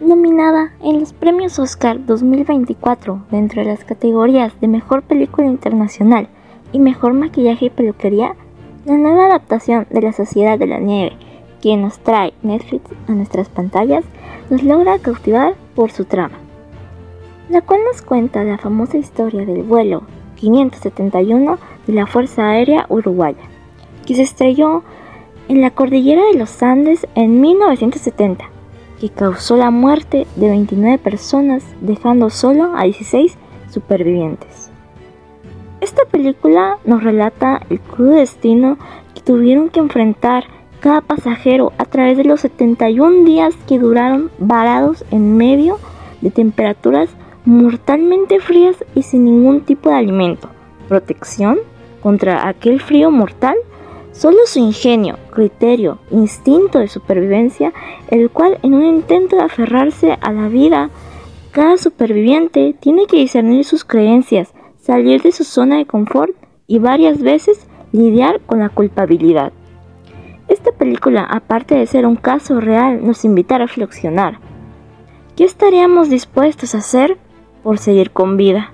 Nominada en los premios Oscar 2024 dentro de las categorías de Mejor Película Internacional y Mejor Maquillaje y Peluquería, la nueva adaptación de La Sociedad de la Nieve que nos trae Netflix a nuestras pantallas nos logra cautivar por su trama, la cual nos cuenta la famosa historia del vuelo 571 de la Fuerza Aérea Uruguaya, que se estrelló en la cordillera de los Andes en 1970 que causó la muerte de 29 personas, dejando solo a 16 supervivientes. Esta película nos relata el crudo destino que tuvieron que enfrentar cada pasajero a través de los 71 días que duraron varados en medio de temperaturas mortalmente frías y sin ningún tipo de alimento, protección contra aquel frío mortal Solo su ingenio, criterio, instinto de supervivencia, el cual en un intento de aferrarse a la vida, cada superviviente tiene que discernir sus creencias, salir de su zona de confort y varias veces lidiar con la culpabilidad. Esta película, aparte de ser un caso real, nos invita a reflexionar. ¿Qué estaríamos dispuestos a hacer por seguir con vida?